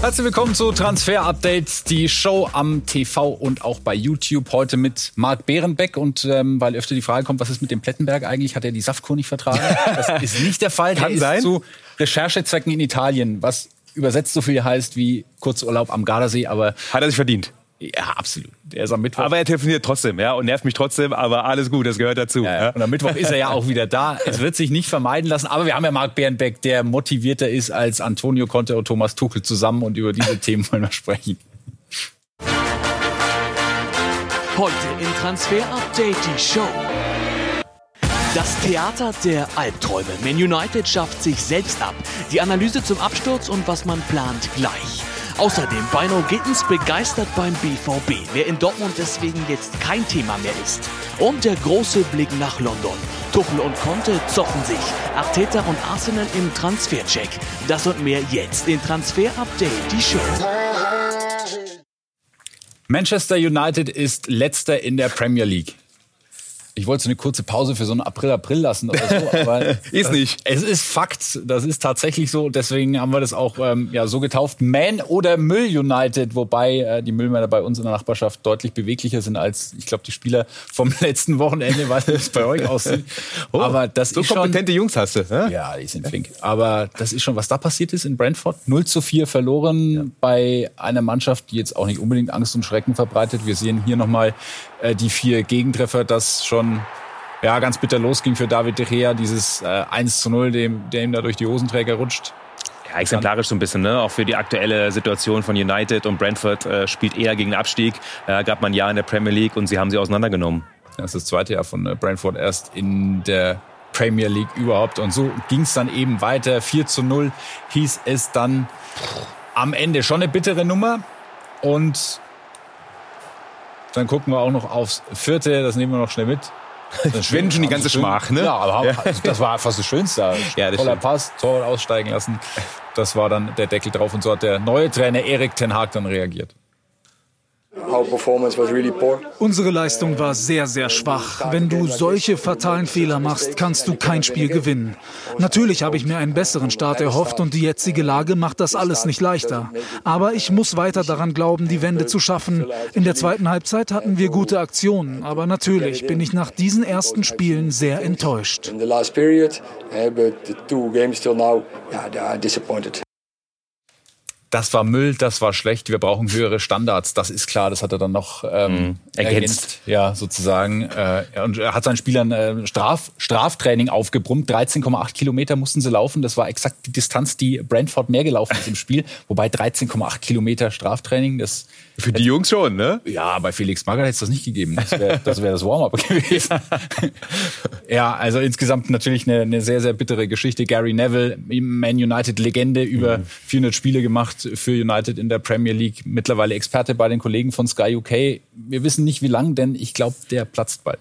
Herzlich willkommen zu Transfer Updates, die Show am TV und auch bei YouTube. Heute mit Marc Behrenbeck. Und ähm, weil öfter die Frage kommt, was ist mit dem Plettenberg eigentlich? Hat er die Saftkur nicht vertragen? Das ist nicht der Fall. Kann der sein. ist zu Recherchezwecken in Italien, was übersetzt so viel heißt wie Kurzurlaub am Gardasee. Aber Hat er sich verdient. Ja, absolut. Der ist am Mittwoch. Aber er telefoniert trotzdem, ja, und nervt mich trotzdem, aber alles gut, das gehört dazu. Ja, ja. Und am Mittwoch ist er ja auch wieder da. Es wird sich nicht vermeiden lassen. Aber wir haben ja Marc Bernbeck, der motivierter ist als Antonio Conte und Thomas Tuchel zusammen. Und über diese Themen wollen wir sprechen. Heute in Transfer Update die Show. Das Theater der Albträume. Man United schafft sich selbst ab. Die Analyse zum Absturz und was man plant gleich. Außerdem Bino Gittens begeistert beim BVB, wer in Dortmund deswegen jetzt kein Thema mehr ist. Und der große Blick nach London. Tuchel und Conte zoffen sich. Arteta und Arsenal im Transfercheck. Das und mehr jetzt in Transfer Update die Show. Manchester United ist letzter in der Premier League. Ich wollte so eine kurze Pause für so einen April-April lassen oder so, aber Ist nicht. Es ist Fakt, das ist tatsächlich so. Deswegen haben wir das auch ähm, ja, so getauft. Man oder Müll United, wobei äh, die Müllmänner bei uns in der Nachbarschaft deutlich beweglicher sind als, ich glaube, die Spieler vom letzten Wochenende, weil es bei euch aussieht. aber das so ist schon, kompetente Jungs hast du. Ne? ja, die sind flink. Aber das ist schon, was da passiert ist in Brentford. 0 zu 4 verloren bei einer Mannschaft, die jetzt auch nicht unbedingt Angst und Schrecken verbreitet. Wir sehen hier nochmal äh, die vier Gegentreffer, das schon ja, ganz bitter losging für David De Gea. Dieses äh, 1 zu 0, dem, der ihm da durch die Hosenträger rutscht. Ja, exemplarisch so ein bisschen, ne? Auch für die aktuelle Situation von United und Brentford äh, spielt eher gegen Abstieg. Äh, gab man ein Jahr in der Premier League und sie haben sie auseinandergenommen. Das ist das zweite Jahr von äh, Brentford erst in der Premier League überhaupt. Und so ging es dann eben weiter. 4 zu 0 hieß es dann am Ende. Schon eine bittere Nummer. Und dann gucken wir auch noch aufs vierte. Das nehmen wir noch schnell mit. Das Wenn schon die ganze schön- Schmach, ne? Ja, aber das war fast das Schönste. Ja, das Toller stimmt. Pass, Torwart aussteigen lassen. Das war dann der Deckel drauf. Und so hat der neue Trainer Erik Ten Hag dann reagiert. Unsere Leistung war sehr, sehr schwach. Wenn du solche fatalen Fehler machst, kannst du kein Spiel gewinnen. Natürlich habe ich mir einen besseren Start erhofft und die jetzige Lage macht das alles nicht leichter. Aber ich muss weiter daran glauben, die Wende zu schaffen. In der zweiten Halbzeit hatten wir gute Aktionen, aber natürlich bin ich nach diesen ersten Spielen sehr enttäuscht. Das war Müll, das war schlecht, wir brauchen höhere Standards. Das ist klar, das hat er dann noch ähm, Ergänzt. Ja, sozusagen. Äh, und er hat seinen Spielern äh, Straf, Straftraining aufgebrummt. 13,8 Kilometer mussten sie laufen. Das war exakt die Distanz, die Brentford mehr gelaufen ist im Spiel. Wobei 13,8 Kilometer Straftraining, das Für die Jungs schon, ne? ja, bei Felix Magath hätte es das nicht gegeben. Das wäre das, wär das Warm-up gewesen. ja, also insgesamt natürlich eine, eine sehr, sehr bittere Geschichte. Gary Neville, Man United-Legende, über 400 Spiele gemacht für United in der Premier League. Mittlerweile Experte bei den Kollegen von Sky UK. Wir wissen nicht, wie lang, denn ich glaube, der platzt bald.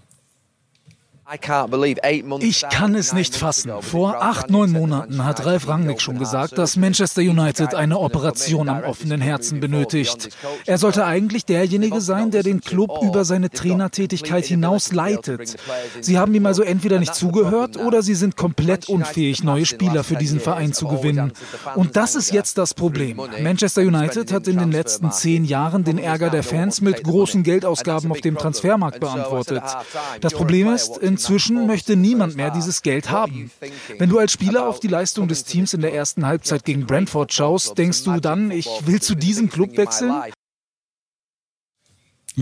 Ich kann es nicht fassen. Vor acht, neun Monaten hat Ralf Rangnick schon gesagt, dass Manchester United eine Operation am offenen Herzen benötigt. Er sollte eigentlich derjenige sein, der den Club über seine Trainertätigkeit hinaus leitet. Sie haben ihm also entweder nicht zugehört oder sie sind komplett unfähig, neue Spieler für diesen Verein zu gewinnen. Und das ist jetzt das Problem. Manchester United hat in den letzten zehn Jahren den Ärger der Fans mit großen Geldausgaben auf dem Transfermarkt beantwortet. Das Problem ist, inzwischen möchte niemand mehr dieses Geld haben. Wenn du als Spieler auf die Leistung des Teams in der ersten Halbzeit gegen Brentford schaust, denkst du dann, ich will zu diesem Club wechseln?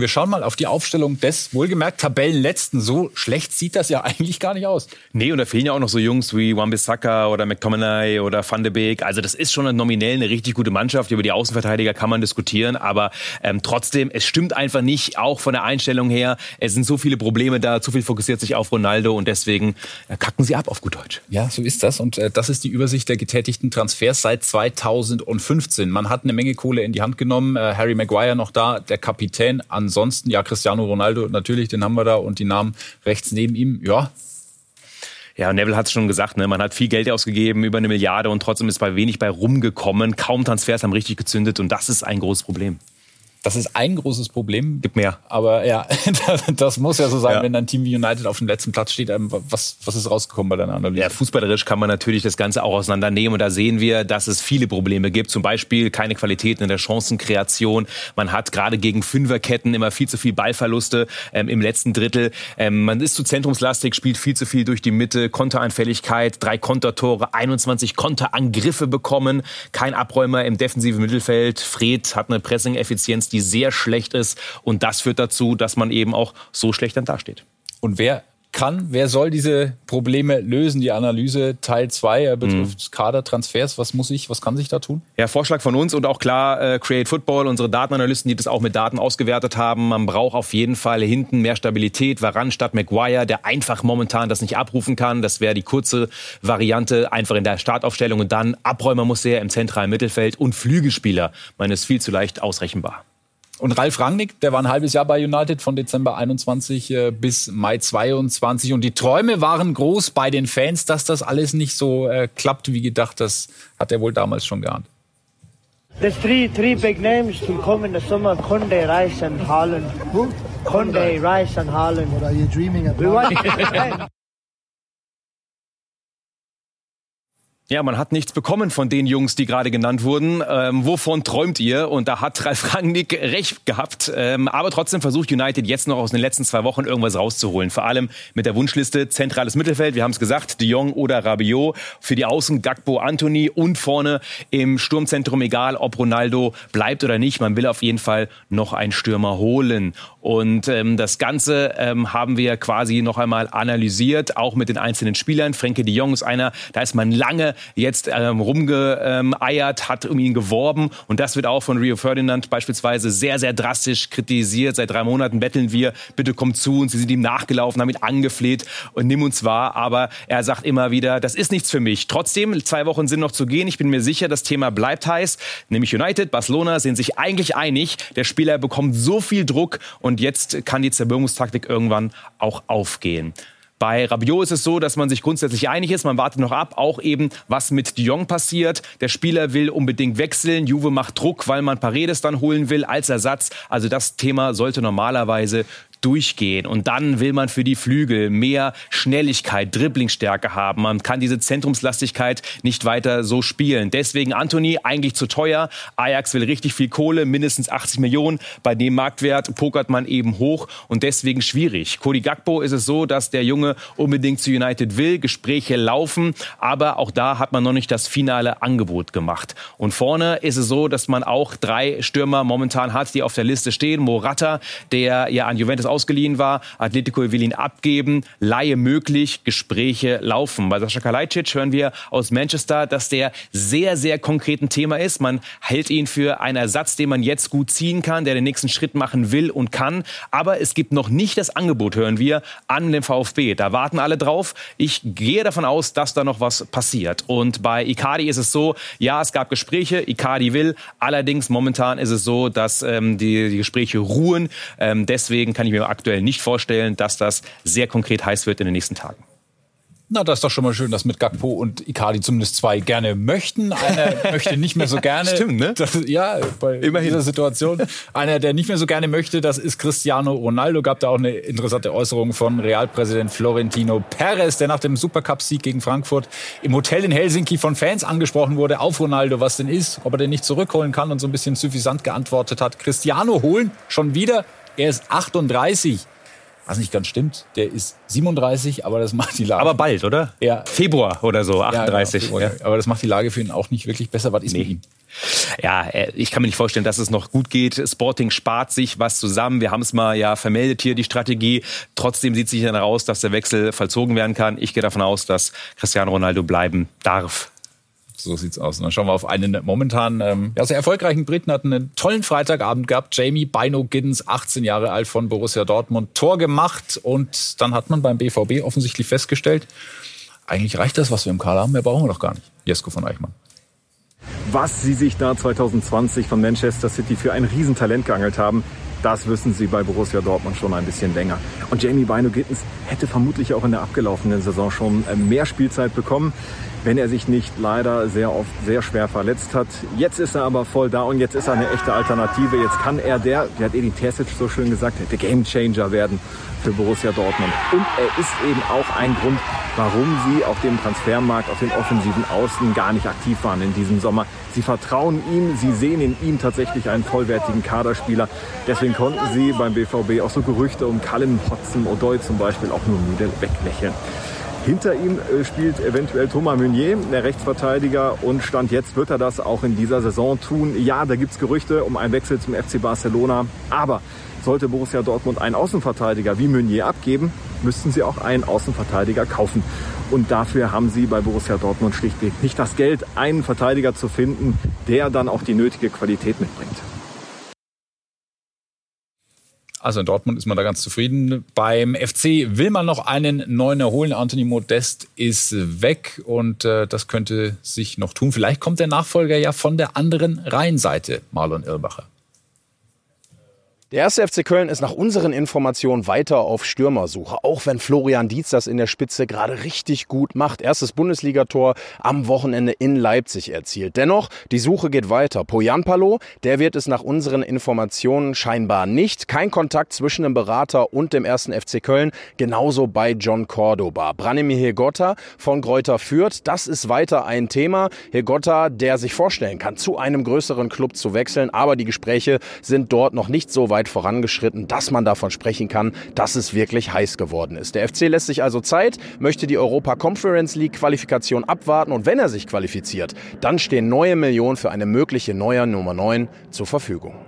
Wir schauen mal auf die Aufstellung des wohlgemerkt Tabellenletzten. So schlecht sieht das ja eigentlich gar nicht aus. Nee, und da fehlen ja auch noch so Jungs wie Wan-Bissaka oder McTominay oder Van de Beek. Also das ist schon nominell eine richtig gute Mannschaft. Über die Außenverteidiger kann man diskutieren, aber ähm, trotzdem, es stimmt einfach nicht, auch von der Einstellung her. Es sind so viele Probleme da, zu viel fokussiert sich auf Ronaldo und deswegen äh, kacken sie ab auf gut Deutsch. Ja, so ist das. Und äh, das ist die Übersicht der getätigten Transfers seit 2015. Man hat eine Menge Kohle in die Hand genommen. Äh, Harry Maguire noch da, der Kapitän. Ansonsten, ja, Cristiano Ronaldo natürlich, den haben wir da. Und die Namen rechts neben ihm, ja, Ja, Neville hat es schon gesagt, ne? man hat viel Geld ausgegeben, über eine Milliarde und trotzdem ist bei wenig bei rumgekommen. Kaum Transfers haben richtig gezündet und das ist ein großes Problem. Das ist ein großes Problem. Gibt mehr. Aber ja, das muss ja so sein, ja. wenn ein Team wie United auf dem letzten Platz steht. Ähm, was, was ist rausgekommen bei deiner Analyse? Ja, fußballerisch kann man natürlich das Ganze auch auseinandernehmen. Und da sehen wir, dass es viele Probleme gibt. Zum Beispiel keine Qualitäten in der Chancenkreation. Man hat gerade gegen Fünferketten immer viel zu viel Ballverluste ähm, im letzten Drittel. Ähm, man ist zu zentrumslastig, spielt viel zu viel durch die Mitte. Konteranfälligkeit, drei Kontertore, 21 Konterangriffe bekommen. Kein Abräumer im defensiven Mittelfeld. Fred hat eine Pressing-Effizienz die sehr schlecht ist. Und das führt dazu, dass man eben auch so schlecht dann dasteht. Und wer kann, wer soll diese Probleme lösen? Die Analyse Teil 2 betrifft mhm. Kadertransfers. Was muss ich, was kann sich da tun? Ja, Vorschlag von uns und auch klar äh, Create Football, unsere Datenanalysten, die das auch mit Daten ausgewertet haben. Man braucht auf jeden Fall hinten mehr Stabilität. Varan statt McGuire, der einfach momentan das nicht abrufen kann. Das wäre die kurze Variante, einfach in der Startaufstellung und dann Abräumer muss er im zentralen Mittelfeld und Flügelspieler. Man ist viel zu leicht ausrechenbar. Und Ralf Rangnick, der war ein halbes Jahr bei United von Dezember 21 äh, bis Mai 22. Und die Träume waren groß bei den Fans, dass das alles nicht so äh, klappt wie gedacht. Das hat er wohl damals schon geahnt. There's three three big names to come in the summer: Conde, Rice, and Haaland. Who? Conde, Rice, and Haaland. What are you dreaming about? Ja, man hat nichts bekommen von den Jungs, die gerade genannt wurden. Ähm, wovon träumt ihr? Und da hat Ralf Rangnick recht gehabt. Ähm, aber trotzdem versucht United jetzt noch aus den letzten zwei Wochen irgendwas rauszuholen. Vor allem mit der Wunschliste zentrales Mittelfeld. Wir haben es gesagt, De Jong oder Rabiot. Für die Außen Gagbo, Anthony und vorne im Sturmzentrum, egal ob Ronaldo bleibt oder nicht. Man will auf jeden Fall noch einen Stürmer holen. Und ähm, das Ganze ähm, haben wir quasi noch einmal analysiert, auch mit den einzelnen Spielern. Frenkie de Jong ist einer, da ist man lange jetzt ähm, rumgeeiert, hat um ihn geworben. Und das wird auch von Rio Ferdinand beispielsweise sehr, sehr drastisch kritisiert. Seit drei Monaten betteln wir, bitte komm zu uns. Sie sind ihm nachgelaufen, haben ihn angefleht und nimm uns wahr. Aber er sagt immer wieder, das ist nichts für mich. Trotzdem, zwei Wochen sind noch zu gehen. Ich bin mir sicher, das Thema bleibt heiß. Nämlich United, Barcelona sind sich eigentlich einig. Der Spieler bekommt so viel Druck und jetzt kann die Zerstörungstaktik irgendwann auch aufgehen. Bei Rabiot ist es so, dass man sich grundsätzlich einig ist. Man wartet noch ab, auch eben, was mit Dion passiert. Der Spieler will unbedingt wechseln. Juve macht Druck, weil man Paredes dann holen will als Ersatz. Also das Thema sollte normalerweise durchgehen. Und dann will man für die Flügel mehr Schnelligkeit, Dribblingstärke haben. Man kann diese Zentrumslastigkeit nicht weiter so spielen. Deswegen Anthony eigentlich zu teuer. Ajax will richtig viel Kohle, mindestens 80 Millionen. Bei dem Marktwert pokert man eben hoch und deswegen schwierig. Cody Gagbo ist es so, dass der Junge unbedingt zu United will. Gespräche laufen, aber auch da hat man noch nicht das finale Angebot gemacht. Und vorne ist es so, dass man auch drei Stürmer momentan hat, die auf der Liste stehen. Morata, der ja an Juventus ausgeliehen war. Atletico will ihn abgeben. Laie möglich. Gespräche laufen. Bei Sascha Kalajdzic hören wir aus Manchester, dass der sehr, sehr konkret ein Thema ist. Man hält ihn für einen Ersatz, den man jetzt gut ziehen kann, der den nächsten Schritt machen will und kann. Aber es gibt noch nicht das Angebot, hören wir, an den VfB. Da warten alle drauf. Ich gehe davon aus, dass da noch was passiert. Und bei Icardi ist es so, ja, es gab Gespräche, Icardi will. Allerdings momentan ist es so, dass ähm, die, die Gespräche ruhen. Ähm, deswegen kann ich mir mir aktuell nicht vorstellen, dass das sehr konkret heiß wird in den nächsten Tagen. Na, das ist doch schon mal schön, dass mit Gakpo und Icardi zumindest zwei gerne möchten. Einer möchte nicht mehr so gerne. Stimmt, ne? Das, ja, bei Immerhin. dieser Situation. Einer, der nicht mehr so gerne möchte, das ist Cristiano Ronaldo. Gab da auch eine interessante Äußerung von Realpräsident Florentino Perez, der nach dem Supercup-Sieg gegen Frankfurt im Hotel in Helsinki von Fans angesprochen wurde auf Ronaldo, was denn ist, ob er den nicht zurückholen kann und so ein bisschen suffisant geantwortet hat. Cristiano holen schon wieder er ist 38. Was nicht ganz stimmt. Der ist 37, aber das macht die Lage. Aber bald, oder? Ja. Februar oder so, 38. Ja, genau, ja. Aber das macht die Lage für ihn auch nicht wirklich besser. Was ist nee. mit ihm? Ja, äh, ich kann mir nicht vorstellen, dass es noch gut geht. Sporting spart sich was zusammen. Wir haben es mal ja vermeldet hier, die Strategie. Trotzdem sieht sich dann heraus, dass der Wechsel vollzogen werden kann. Ich gehe davon aus, dass Cristiano Ronaldo bleiben darf. So sieht's aus. Und dann schauen wir auf einen momentan ähm, ja, sehr erfolgreichen Briten, hat einen tollen Freitagabend gehabt. Jamie Bino Giddens, 18 Jahre alt von Borussia Dortmund, Tor gemacht. Und dann hat man beim BVB offensichtlich festgestellt, eigentlich reicht das, was wir im Kader haben, mehr brauchen wir doch gar nicht. Jesko von Eichmann. Was sie sich da 2020 von Manchester City für ein Riesentalent geangelt haben, das wissen sie bei Borussia Dortmund schon ein bisschen länger. Und Jamie Bino Gittens hätte vermutlich auch in der abgelaufenen Saison schon äh, mehr Spielzeit bekommen. Wenn er sich nicht leider sehr oft sehr schwer verletzt hat. Jetzt ist er aber voll da und jetzt ist er eine echte Alternative. Jetzt kann er der, wie hat Edin Terzic so schön gesagt, der Gamechanger werden für Borussia Dortmund. Und er ist eben auch ein Grund, warum sie auf dem Transfermarkt, auf den offensiven Außen gar nicht aktiv waren in diesem Sommer. Sie vertrauen ihm, sie sehen in ihm tatsächlich einen vollwertigen Kaderspieler. Deswegen konnten sie beim BVB auch so Gerüchte um Callum Hudson Odoi zum Beispiel auch nur müde weglächeln. Hinter ihm äh, spielt eventuell Thomas Meunier, der Rechtsverteidiger, und Stand jetzt wird er das auch in dieser Saison tun. Ja, da gibt es Gerüchte um einen Wechsel zum FC Barcelona, aber sollte Borussia Dortmund einen Außenverteidiger wie Meunier abgeben, müssten sie auch einen Außenverteidiger kaufen. Und dafür haben sie bei Borussia Dortmund schlichtweg nicht das Geld, einen Verteidiger zu finden, der dann auch die nötige Qualität mitbringt. Also in Dortmund ist man da ganz zufrieden. Beim FC will man noch einen neuen erholen. Anthony Modest ist weg und äh, das könnte sich noch tun. Vielleicht kommt der Nachfolger ja von der anderen Rheinseite, Marlon Irbacher. Der erste FC Köln ist nach unseren Informationen weiter auf Stürmersuche, auch wenn Florian Dietz das in der Spitze gerade richtig gut macht. Erstes Bundesligator am Wochenende in Leipzig erzielt. Dennoch, die Suche geht weiter. Poyanpalo, der wird es nach unseren Informationen scheinbar nicht. Kein Kontakt zwischen dem Berater und dem ersten FC Köln. Genauso bei John Cordoba. Branimir Hegotta von Gräuter führt. Das ist weiter ein Thema. Hegotta, der sich vorstellen kann, zu einem größeren Club zu wechseln. Aber die Gespräche sind dort noch nicht so weit weit vorangeschritten, dass man davon sprechen kann, dass es wirklich heiß geworden ist. Der FC lässt sich also Zeit, möchte die Europa Conference League Qualifikation abwarten und wenn er sich qualifiziert, dann stehen neue Millionen für eine mögliche neue Nummer 9 zur Verfügung.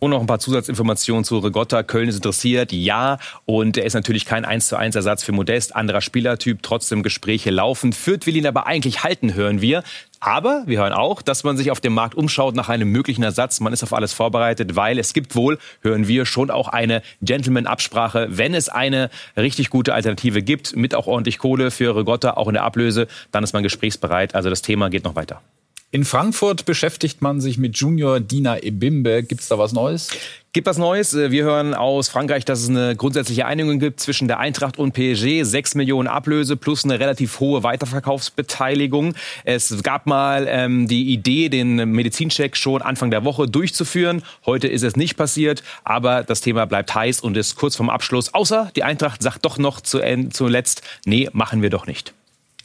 Und noch ein paar Zusatzinformationen zu Rigotta. Köln ist interessiert, ja. Und er ist natürlich kein 1 zu 1 Ersatz für Modest. Anderer Spielertyp, trotzdem Gespräche laufen. Fürth will ihn aber eigentlich halten, hören wir. Aber wir hören auch, dass man sich auf dem Markt umschaut nach einem möglichen Ersatz. Man ist auf alles vorbereitet, weil es gibt wohl, hören wir, schon auch eine Gentleman-Absprache. Wenn es eine richtig gute Alternative gibt, mit auch ordentlich Kohle für Rigotta, auch in der Ablöse, dann ist man gesprächsbereit. Also das Thema geht noch weiter. In Frankfurt beschäftigt man sich mit Junior Dina Ebimbe. Gibt es da was Neues? Gibt was Neues. Äh, wir hören aus Frankreich, dass es eine grundsätzliche Einigung gibt zwischen der Eintracht und PSG. Sechs Millionen Ablöse plus eine relativ hohe Weiterverkaufsbeteiligung. Es gab mal ähm, die Idee, den Medizincheck schon Anfang der Woche durchzuführen. Heute ist es nicht passiert, aber das Thema bleibt heiß und ist kurz vorm Abschluss. Außer die Eintracht sagt doch noch zuletzt, nee, machen wir doch nicht.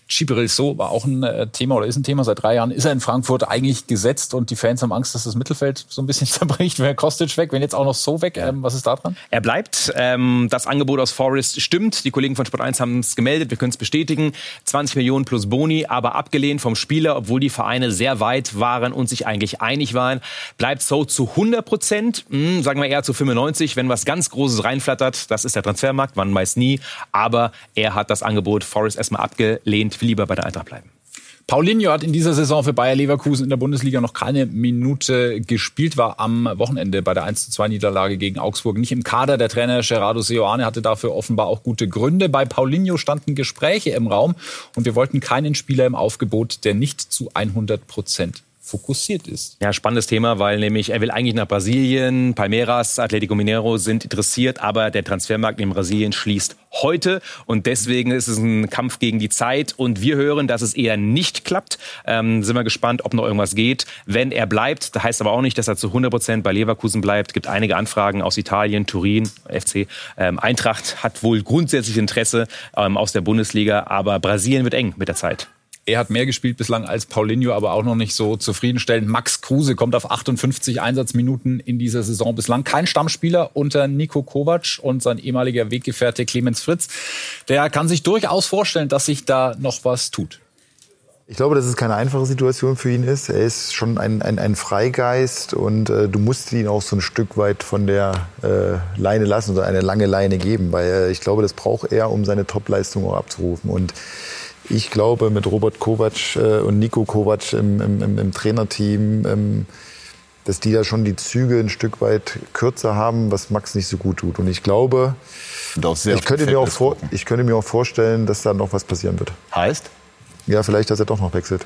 Gibril So war auch ein äh, Thema oder ist ein Thema. Seit drei Jahren ist er in Frankfurt eigentlich gesetzt und die Fans haben Angst, dass das Mittelfeld so ein bisschen zerbricht. Wäre Kostic weg, wenn jetzt auch noch So weg. Ähm, was ist da dran? Er bleibt. Ähm, das Angebot aus Forest stimmt. Die Kollegen von Sport 1 haben es gemeldet. Wir können es bestätigen. 20 Millionen plus Boni, aber abgelehnt vom Spieler, obwohl die Vereine sehr weit waren und sich eigentlich einig waren. Bleibt So zu 100 Prozent, hm, sagen wir eher zu 95, wenn was ganz Großes reinflattert. Das ist der Transfermarkt, man weiß nie. Aber er hat das Angebot Forest erstmal abgelehnt will lieber bei der Eintracht bleiben. Paulinho hat in dieser Saison für Bayer Leverkusen in der Bundesliga noch keine Minute gespielt, war am Wochenende bei der 1 2 Niederlage gegen Augsburg nicht im Kader. Der Trainer Gerardo Seoane hatte dafür offenbar auch gute Gründe. Bei Paulinho standen Gespräche im Raum und wir wollten keinen Spieler im Aufgebot, der nicht zu 100 Prozent fokussiert ist. Ja, spannendes Thema, weil nämlich er will eigentlich nach Brasilien, Palmeiras, Atletico Mineiro sind interessiert, aber der Transfermarkt in Brasilien schließt heute und deswegen ist es ein Kampf gegen die Zeit und wir hören, dass es eher nicht klappt. Ähm, sind wir gespannt, ob noch irgendwas geht. Wenn er bleibt, das heißt aber auch nicht, dass er zu 100 Prozent bei Leverkusen bleibt. Gibt einige Anfragen aus Italien, Turin, FC. Ähm, Eintracht hat wohl grundsätzlich Interesse ähm, aus der Bundesliga, aber Brasilien wird eng mit der Zeit. Er hat mehr gespielt bislang als Paulinho, aber auch noch nicht so zufriedenstellend. Max Kruse kommt auf 58 Einsatzminuten in dieser Saison bislang. Kein Stammspieler unter Nico Kovac und sein ehemaliger Weggefährte Clemens Fritz. Der kann sich durchaus vorstellen, dass sich da noch was tut. Ich glaube, dass es keine einfache Situation für ihn ist. Er ist schon ein, ein, ein Freigeist und äh, du musst ihn auch so ein Stück weit von der äh, Leine lassen oder eine lange Leine geben, weil äh, ich glaube, das braucht er, um seine Topleistung auch abzurufen. Und ich glaube, mit Robert Kovac äh, und Nico Kovac im, im, im Trainerteam, ähm, dass die da schon die Züge ein Stück weit kürzer haben, was Max nicht so gut tut. Und ich glaube, ich könnte, mir auch vor, ich könnte mir auch vorstellen, dass da noch was passieren wird. Heißt? Ja, vielleicht, dass er doch noch wechselt.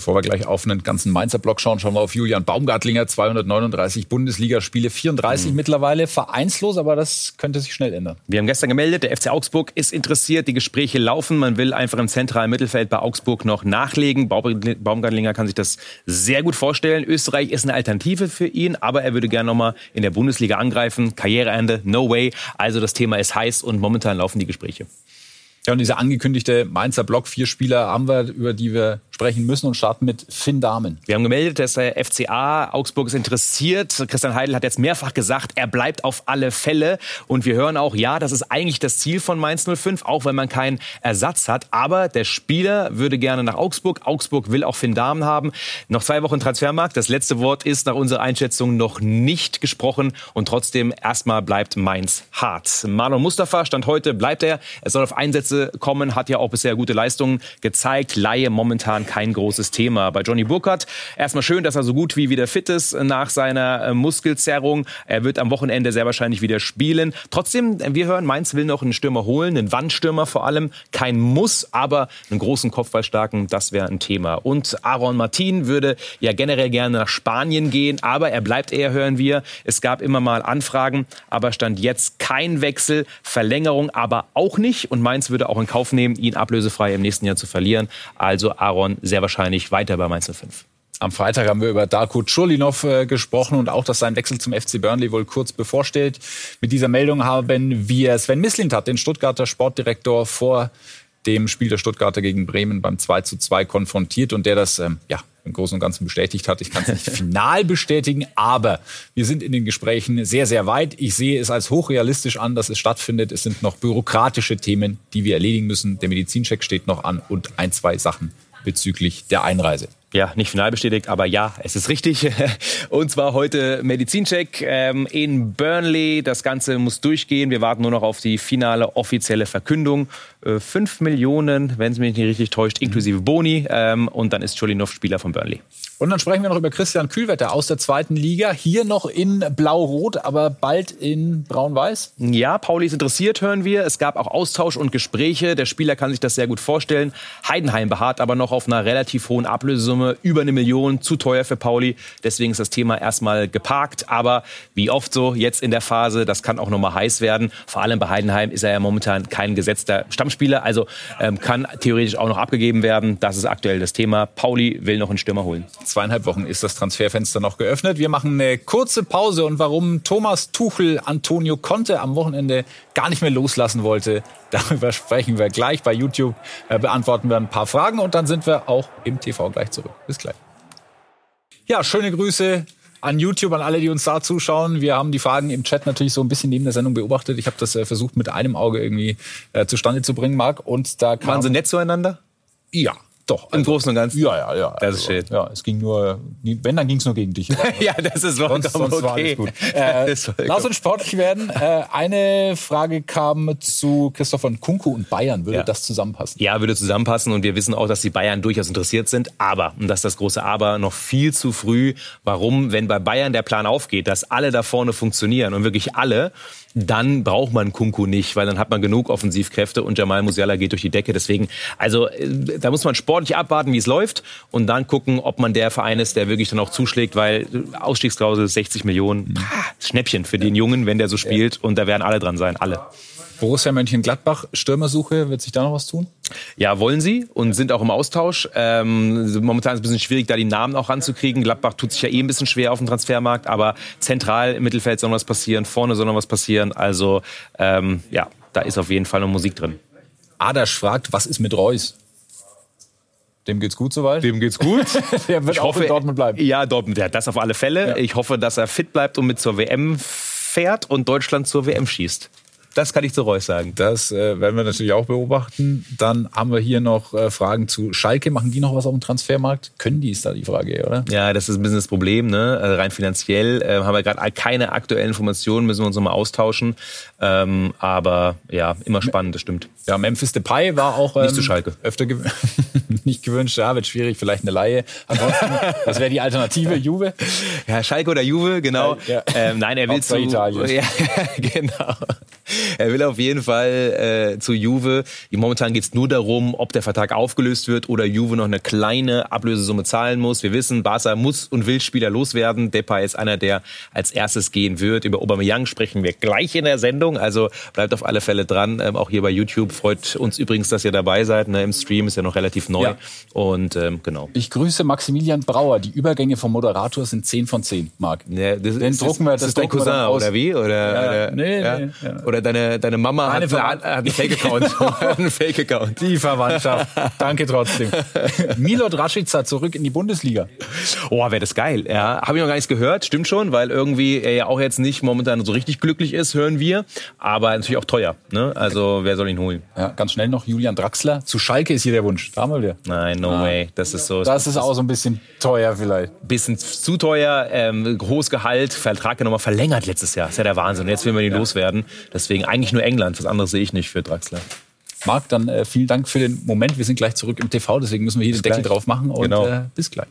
Bevor wir gleich auf einen ganzen Mainzer Block schauen, schauen wir auf Julian Baumgartlinger, 239 Bundesligaspiele, 34 mhm. mittlerweile, vereinslos, aber das könnte sich schnell ändern. Wir haben gestern gemeldet, der FC Augsburg ist interessiert, die Gespräche laufen, man will einfach im zentralen Mittelfeld bei Augsburg noch nachlegen. Baumgartlinger kann sich das sehr gut vorstellen. Österreich ist eine Alternative für ihn, aber er würde gerne nochmal in der Bundesliga angreifen. Karriereende, no way. Also das Thema ist heiß und momentan laufen die Gespräche. Ja, und dieser angekündigte Mainzer Block, vier Spieler haben wir, über die wir sprechen müssen und starten mit Finn Dahmen. Wir haben gemeldet, dass der FCA Augsburg ist interessiert. Christian Heidel hat jetzt mehrfach gesagt, er bleibt auf alle Fälle. Und wir hören auch, ja, das ist eigentlich das Ziel von Mainz 05, auch wenn man keinen Ersatz hat. Aber der Spieler würde gerne nach Augsburg. Augsburg will auch Finn Dahmen haben. Noch zwei Wochen Transfermarkt. Das letzte Wort ist nach unserer Einschätzung noch nicht gesprochen. Und trotzdem erstmal bleibt Mainz hart. Marlon Mustafa stand heute, bleibt er. Er soll auf Einsätze kommen, hat ja auch bisher gute Leistungen gezeigt. Laie momentan kein großes Thema. Bei Johnny Burkhardt erstmal schön, dass er so gut wie wieder fit ist nach seiner äh, Muskelzerrung. Er wird am Wochenende sehr wahrscheinlich wieder spielen. Trotzdem, wir hören, Mainz will noch einen Stürmer holen, einen Wandstürmer vor allem. Kein Muss, aber einen großen Kopfballstarken, das wäre ein Thema. Und Aaron Martin würde ja generell gerne nach Spanien gehen, aber er bleibt eher, hören wir. Es gab immer mal Anfragen, aber stand jetzt kein Wechsel, Verlängerung aber auch nicht. Und Mainz würde auch in Kauf nehmen, ihn ablösefrei im nächsten Jahr zu verlieren. Also Aaron sehr wahrscheinlich weiter bei Mainz 05. Am Freitag haben wir über Darko Churlinov äh, gesprochen und auch, dass sein Wechsel zum FC Burnley wohl kurz bevorsteht. Mit dieser Meldung haben wir Sven Mislintat, den Stuttgarter Sportdirektor, vor dem Spiel der Stuttgarter gegen Bremen beim 2 zu 2 konfrontiert und der das ähm, ja, im Großen und Ganzen bestätigt hat. Ich kann es nicht final bestätigen, aber wir sind in den Gesprächen sehr, sehr weit. Ich sehe es als hochrealistisch an, dass es stattfindet. Es sind noch bürokratische Themen, die wir erledigen müssen. Der Medizincheck steht noch an und ein, zwei Sachen bezüglich der Einreise. Ja, nicht final bestätigt, aber ja, es ist richtig. Und zwar heute Medizincheck ähm, in Burnley. Das Ganze muss durchgehen. Wir warten nur noch auf die finale offizielle Verkündung. Äh, fünf Millionen, wenn es mich nicht richtig täuscht, inklusive Boni. Ähm, und dann ist Cholinov Spieler von Burnley. Und dann sprechen wir noch über Christian Kühlwetter aus der zweiten Liga. Hier noch in Blau-Rot, aber bald in Braun-Weiß. Ja, Pauli ist interessiert, hören wir. Es gab auch Austausch und Gespräche. Der Spieler kann sich das sehr gut vorstellen. Heidenheim beharrt aber noch auf einer relativ hohen Ablösesumme. Über eine Million, zu teuer für Pauli. Deswegen ist das Thema erstmal geparkt. Aber wie oft so, jetzt in der Phase, das kann auch nochmal heiß werden. Vor allem bei Heidenheim ist er ja momentan kein gesetzter Stammspieler. Also ähm, kann theoretisch auch noch abgegeben werden. Das ist aktuell das Thema. Pauli will noch einen Stürmer holen zweieinhalb Wochen ist das Transferfenster noch geöffnet. Wir machen eine kurze Pause und warum Thomas Tuchel Antonio Conte am Wochenende gar nicht mehr loslassen wollte, darüber sprechen wir gleich. Bei YouTube äh, beantworten wir ein paar Fragen und dann sind wir auch im TV gleich zurück. Bis gleich. Ja, schöne Grüße an YouTube, an alle, die uns da zuschauen. Wir haben die Fragen im Chat natürlich so ein bisschen neben der Sendung beobachtet. Ich habe das äh, versucht, mit einem Auge irgendwie äh, zustande zu bringen, Marc. Und da kam Waren sie nett zueinander? Ja, doch. Im also, Großen und Ganzen? Ja, ja, ja. Das ist also, schön. Ja, es ging nur, wenn, dann ging es nur gegen dich. ja, das ist vollkommen sonst, sonst okay. War alles gut. Äh, lass uns sportlich werden. Äh, eine Frage kam zu Christopher Kunku und Bayern. Würde ja. das zusammenpassen? Ja, würde zusammenpassen. Und wir wissen auch, dass die Bayern durchaus interessiert sind. Aber, und das ist das große Aber, noch viel zu früh. Warum, wenn bei Bayern der Plan aufgeht, dass alle da vorne funktionieren und wirklich alle, dann braucht man Kunku nicht, weil dann hat man genug Offensivkräfte und Jamal Musiala geht durch die Decke. Deswegen, also äh, da muss man sportlich abwarten, wie es läuft und dann gucken, ob man der Verein ist, der wirklich dann auch zuschlägt, weil Ausstiegsklausel 60 Millionen, pah, Schnäppchen für den Jungen, wenn der so spielt und da werden alle dran sein, alle. Borussia Mönchengladbach, Stürmersuche, wird sich da noch was tun? Ja, wollen sie und sind auch im Austausch. Ähm, momentan ist es ein bisschen schwierig, da die Namen auch ranzukriegen. Gladbach tut sich ja eh ein bisschen schwer auf dem Transfermarkt, aber zentral im Mittelfeld soll was passieren, vorne soll noch was passieren. Also ähm, ja, da ist auf jeden Fall noch Musik drin. Adasch fragt, was ist mit Reus? Dem geht's gut soweit? Dem geht's gut. Der wird ich auch hoffe, in Dortmund bleiben. Ja, Dortmund, ja, das auf alle Fälle. Ja. Ich hoffe, dass er fit bleibt und mit zur WM fährt und Deutschland zur WM schießt. Das kann ich zu Reus sagen. Das äh, werden wir natürlich auch beobachten. Dann haben wir hier noch äh, Fragen zu Schalke. Machen die noch was auf dem Transfermarkt? Können die, ist da die Frage, oder? Ja, das ist ein bisschen das Problem. Ne? Also rein finanziell äh, haben wir gerade keine aktuellen Informationen, müssen wir uns nochmal austauschen. Ähm, aber ja, immer spannend, das stimmt. Ja, Memphis Depay war auch ähm, nicht zu Schalke. öfter gew nicht gewünscht. Ja, wird schwierig, vielleicht eine Laie. Ansonsten, das wäre die Alternative, Juve. Ja, Schalke oder Juve, genau. Ja, ja. Ähm, nein, er will zu Italien. Ja, genau. Er will auf jeden Fall äh, zu Juve. Momentan geht es nur darum, ob der Vertrag aufgelöst wird oder Juve noch eine kleine Ablösesumme zahlen muss. Wir wissen, Barca muss und will Spieler loswerden. Depay ist einer, der als erstes gehen wird. Über Aubameyang sprechen wir gleich in der Sendung. Also bleibt auf alle Fälle dran. Ähm, auch hier bei YouTube freut uns übrigens, dass ihr dabei seid. Ne? Im Stream ist ja noch relativ neu. Ja. Und ähm, genau. Ich grüße Maximilian Brauer. Die Übergänge vom Moderator sind 10 von 10, Marc. Ja, das Den ist, drucken wir, das, das ist dein Cousin, oder wie? Oder, ja, oder, nee, ja? nee, ja. oder deine, deine Mama hat, hat, einen Fake-Account. einen Fake-Account. Die Verwandtschaft. Danke trotzdem. Milot Rashica zurück in die Bundesliga. Oh, wäre das geil. Ja, habe ich noch gar nichts gehört. Stimmt schon, weil irgendwie er ja auch jetzt nicht momentan so richtig glücklich ist, hören wir. Aber natürlich auch teuer. Ne? Also wer soll ihn holen? Ja, ganz schnell noch Julian Draxler. Zu Schalke ist hier der Wunsch. Da haben wir wieder. Nein, no ah. way. Das ist so. Das ist auch so ein bisschen teuer vielleicht. Bisschen zu teuer. Ähm, hohes Gehalt. Vertrag ja nochmal verlängert letztes Jahr. Das ist ja der Wahnsinn. Jetzt will man ihn ja. loswerden. Deswegen eigentlich nur England. Was anderes sehe ich nicht für Draxler. Marc, dann äh, vielen Dank für den Moment. Wir sind gleich zurück im TV, deswegen müssen wir hier bis den Deckel drauf machen. Und genau. äh, bis gleich.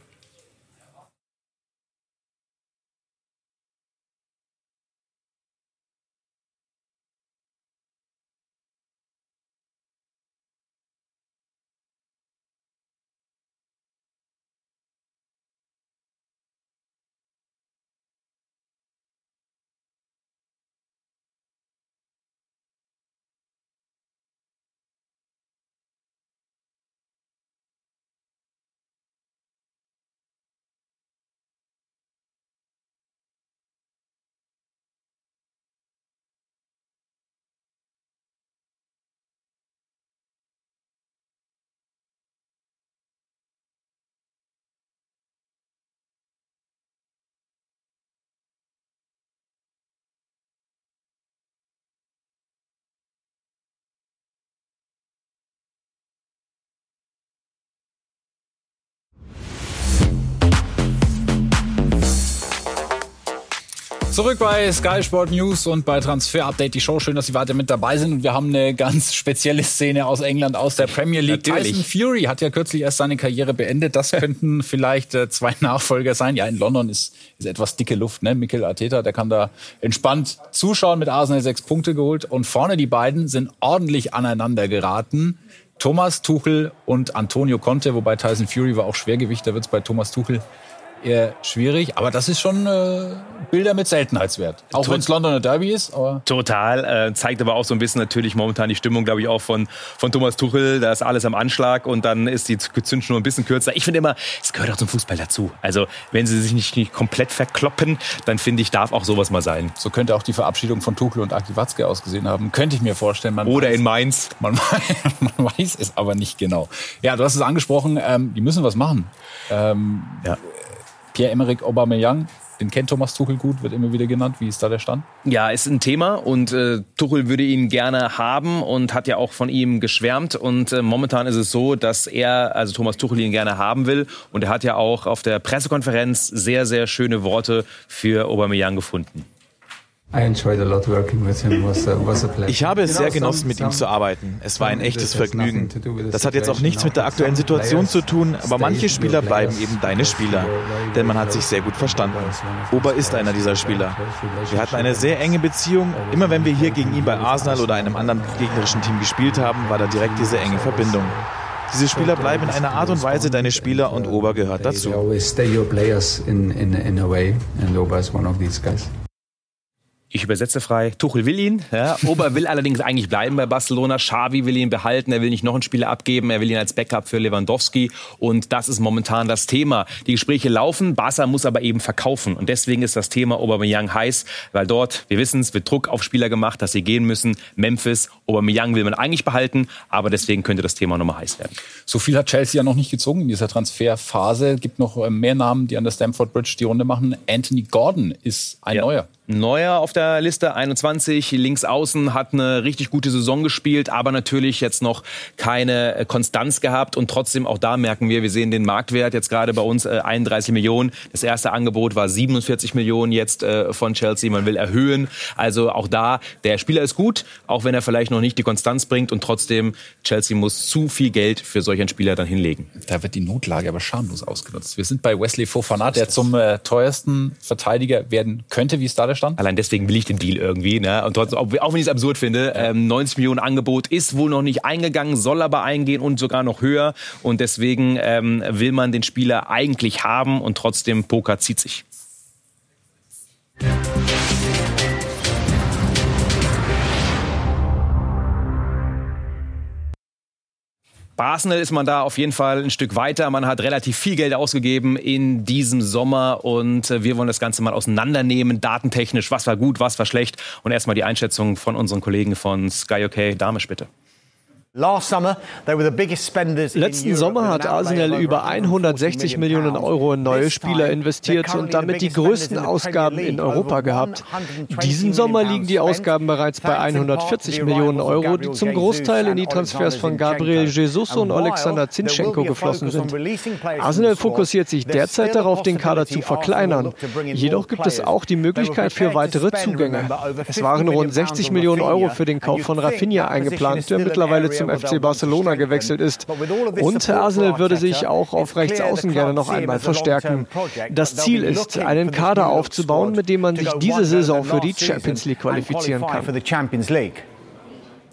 Zurück bei Sky Sport News und bei Transfer Update die Show. Schön, dass Sie weiter mit dabei sind. Und wir haben eine ganz spezielle Szene aus England, aus der Premier League. Natürlich. Tyson Fury hat ja kürzlich erst seine Karriere beendet. Das könnten vielleicht äh, zwei Nachfolger sein. Ja, in London ist, ist etwas dicke Luft. Ne? Mikel Arteta, der kann da entspannt zuschauen. Mit Arsenal sechs Punkte geholt. Und vorne die beiden sind ordentlich aneinander geraten. Thomas Tuchel und Antonio Conte, wobei Tyson Fury war auch Schwergewicht. Da wird es bei Thomas Tuchel eher schwierig. Aber das ist schon äh, Bilder mit Seltenheitswert. Auch wenn es Londoner Derby ist. Aber Total. Äh, zeigt aber auch so ein bisschen natürlich momentan die Stimmung, glaube ich, auch von, von Thomas Tuchel. Da ist alles am Anschlag und dann ist die Zündschnur ein bisschen kürzer. Ich finde immer, es gehört auch zum Fußball dazu. Also wenn sie sich nicht, nicht komplett verkloppen, dann finde ich, darf auch sowas mal sein. So könnte auch die Verabschiedung von Tuchel und Aki Watzke ausgesehen haben. Könnte ich mir vorstellen. Oder weiß, in Mainz. Man, man, weiß es aber nicht genau. Ja, du hast es angesprochen. Ähm, die müssen was machen. Ähm, ja. Pierre-Emerick Aubameyang, den kennt Thomas Tuchel gut, wird immer wieder genannt. Wie ist da der Stand? Ja, ist ein Thema und äh, Tuchel würde ihn gerne haben und hat ja auch von ihm geschwärmt. Und äh, momentan ist es so, dass er, also Thomas Tuchel ihn gerne haben will. Und er hat ja auch auf der Pressekonferenz sehr, sehr schöne Worte für Aubameyang gefunden. Ich habe es sehr genossen, mit ihm zu arbeiten. Es war ein echtes Vergnügen. Das hat jetzt auch nichts mit der aktuellen Situation zu tun, aber manche Spieler bleiben eben deine Spieler, denn man hat sich sehr gut verstanden. Ober ist einer dieser Spieler. Wir hatten eine sehr enge Beziehung. Immer wenn wir hier gegen ihn bei Arsenal oder einem anderen gegnerischen Team gespielt haben, war da direkt diese enge Verbindung. Diese Spieler bleiben in einer Art und Weise deine Spieler und Ober gehört dazu. Ich übersetze frei. Tuchel will ihn. Ja. Ober will allerdings eigentlich bleiben bei Barcelona. Xavi will ihn behalten. Er will nicht noch einen Spieler abgeben. Er will ihn als Backup für Lewandowski. Und das ist momentan das Thema. Die Gespräche laufen. Barca muss aber eben verkaufen. Und deswegen ist das Thema Aubameyang heiß, weil dort, wir wissen es, wird Druck auf Spieler gemacht, dass sie gehen müssen. Memphis, Aubameyang will man eigentlich behalten. Aber deswegen könnte das Thema nochmal heiß werden. So viel hat Chelsea ja noch nicht gezogen in dieser Transferphase. Es gibt noch äh, mehr Namen, die an der Stamford Bridge die Runde machen. Anthony Gordon ist ein ja. neuer. Neuer auf der Liste, 21, links außen, hat eine richtig gute Saison gespielt, aber natürlich jetzt noch keine äh, Konstanz gehabt und trotzdem auch da merken wir, wir sehen den Marktwert jetzt gerade bei uns äh, 31 Millionen. Das erste Angebot war 47 Millionen jetzt äh, von Chelsea, man will erhöhen. Also auch da, der Spieler ist gut, auch wenn er vielleicht noch nicht die Konstanz bringt und trotzdem Chelsea muss zu viel Geld für solch einen Spieler dann hinlegen. Da wird die Notlage aber schamlos ausgenutzt. Wir sind bei Wesley Fofana, der zum äh, teuersten Verteidiger werden könnte. Wie ist da der einverstanden? Allein deswegen will ich den Deal irgendwie. Ne? Und trotzdem, auch, auch wenn ich es absurd finde, ähm, 90 Millionen Angebot ist wohl noch nicht eingegangen, soll aber eingehen und sogar noch höher. Und deswegen ähm, will man den Spieler eigentlich haben und trotzdem Poker zieht sich. Bei Arsenal ist man da auf jeden Fall ein Stück weiter. Man hat relativ viel Geld ausgegeben in diesem Sommer und äh, wir wollen das Ganze mal auseinandernehmen, datentechnisch. Was war gut, was war schlecht? Und erstmal die Einschätzung von unseren Kollegen von Sky OK. Damisch, bitte. Letzten Sommer hat Arsenal über 160 Millionen Euro in neue Spieler investiert und damit die größten Ausgaben in Europa gehabt. Diesen Sommer liegen die Ausgaben bereits bei 140 Millionen Euro, die zum Großteil in die Transfers von Gabriel Jesus und Alexander Zinchenko geflossen sind. Arsenal fokussiert sich derzeit darauf, den Kader zu verkleinern. Jedoch gibt es auch die Möglichkeit für weitere Zugänge. Es waren rund 60 Millionen Euro für den Kauf von Rafinha eingeplant, der mittlerweile zum FC Barcelona gewechselt ist. Und Arsenal würde sich auch auf rechts außen gerne noch einmal verstärken. Das Ziel ist, einen Kader aufzubauen, mit dem man sich diese Saison für die Champions League qualifizieren kann.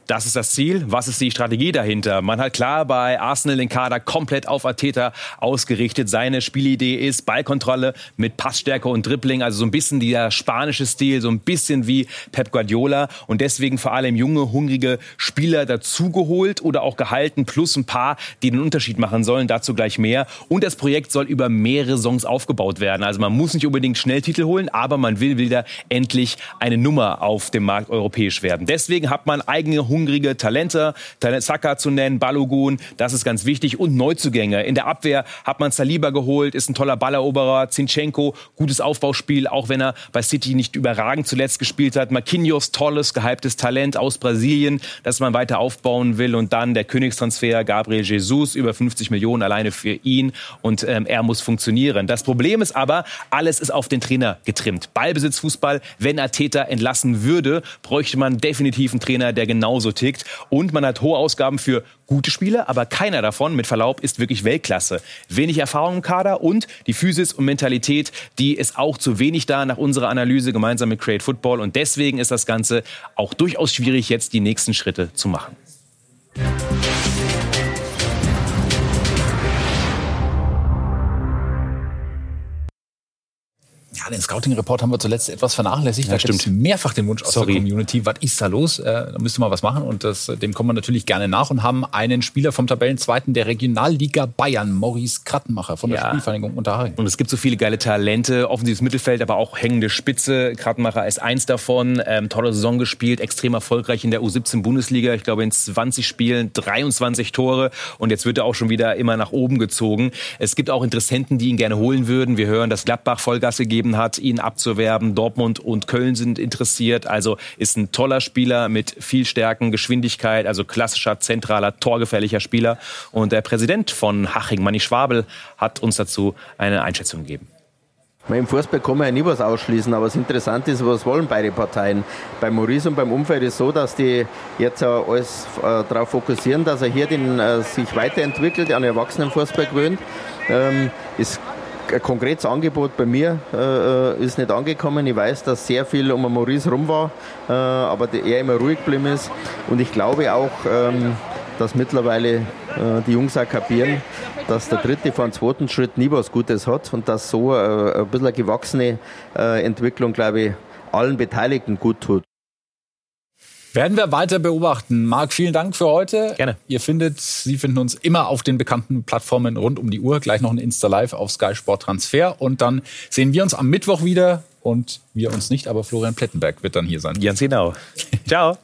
Das ist das Ziel. Was ist die Strategie dahinter? Man hat klar bei Arsenal den Kader komplett auf Ateta ausgerichtet. Seine Spielidee ist Ballkontrolle mit Passstärke und Dribbling, also so ein bisschen dieser spanische Stil, so ein bisschen wie Pep Guardiola und deswegen vor allem junge, hungrige Spieler dazugeholt oder auch gehalten, plus ein paar, die den Unterschied machen sollen. Dazu gleich mehr. Und das Projekt soll über mehrere Songs aufgebaut werden. Also man muss nicht unbedingt Schnelltitel holen, aber man will wieder endlich eine Nummer auf dem Markt europäisch werden. Deswegen hat man eigene hungrige Talente, Talent Saka zu nennen, Balogun, das ist ganz wichtig und Neuzugänge. In der Abwehr hat man Saliba geholt, ist ein toller Balleroberer, Zinchenko, gutes Aufbauspiel, auch wenn er bei City nicht überragend zuletzt gespielt hat. Marquinhos, tolles, gehyptes Talent aus Brasilien, das man weiter aufbauen will und dann der Königstransfer Gabriel Jesus, über 50 Millionen alleine für ihn und ähm, er muss funktionieren. Das Problem ist aber, alles ist auf den Trainer getrimmt. Ballbesitzfußball, wenn Ateta entlassen würde, bräuchte man definitiv einen Trainer, der genauso tickt. Und man hat hohe Ausgaben für gute Spieler, aber keiner davon, mit Verlaub, ist wirklich Weltklasse. Wenig Erfahrung im Kader und die Physis und Mentalität, die ist auch zu wenig da nach unserer Analyse gemeinsam mit Create Football. Und deswegen ist das Ganze auch durchaus schwierig, jetzt die nächsten Schritte zu machen. Ja, den Scouting-Report haben wir zuletzt etwas vernachlässigt. Ja, da stimmt. mehrfach den Wunsch aus Sorry. der Community. Was ist da los? Äh, da müsste man was machen und das, dem kommen wir natürlich gerne nach und haben einen Spieler vom Tabellenzweiten der Regionalliga Bayern, Maurice Krattenmacher von der Ja. Spielvereinigung Unterhaching. Und es gibt so viele geile Talente, offensives Mittelfeld, aber auch hängende Spitze. Krattenmacher ist eins davon. Ähm, tolle Saison gespielt, extrem erfolgreich in der U17-Bundesliga. Ich glaube, in 20 Spielen 23 Tore. Und jetzt wird er auch schon wieder immer nach oben gezogen. Es gibt auch Interessenten, die ihn gerne holen würden. Wir hören, dass Gladbach Vollgas gegeben hat, ihn abzuwerben. Dortmund und Köln sind interessiert. Also ist ein toller Spieler mit viel Stärken, Geschwindigkeit, also klassischer, zentraler, torgefährlicher Spieler. Und der Präsident von Haching, Manni Schwabel, hat uns dazu eine Einschätzung gegeben. Im Fußball kann man ja nie was ausschließen, aber das Interessante ist, was wollen beide Parteien. Bei Maurice und beim Umfeld ist so, dass die jetzt äh, alles äh, darauf fokussieren, dass er hier den, äh, sich weiterentwickelt, an Erwachsenenfußball gewöhnt. Ähm, ist ein konkretes Angebot bei mir äh, ist nicht angekommen. Ich weiß, dass sehr viel um Maurice rum war, äh, aber er immer ruhig geblieben ist. Und ich glaube auch, ähm, dass mittlerweile äh, die Jungs auch kapieren, dass der dritte dem zweiten Schritt nie was Gutes hat und dass so äh, ein bisschen eine gewachsene äh, Entwicklung, glaube ich, allen Beteiligten gut tut. Werden wir weiter beobachten. Marc, vielen Dank für heute. Gerne. Ihr findet, Sie finden uns immer auf den bekannten Plattformen rund um die Uhr. Gleich noch ein Insta Live auf Sky Sport Transfer. Und dann sehen wir uns am Mittwoch wieder. Und wir uns nicht, aber Florian Plettenberg wird dann hier sein. Ganz genau. Ciao.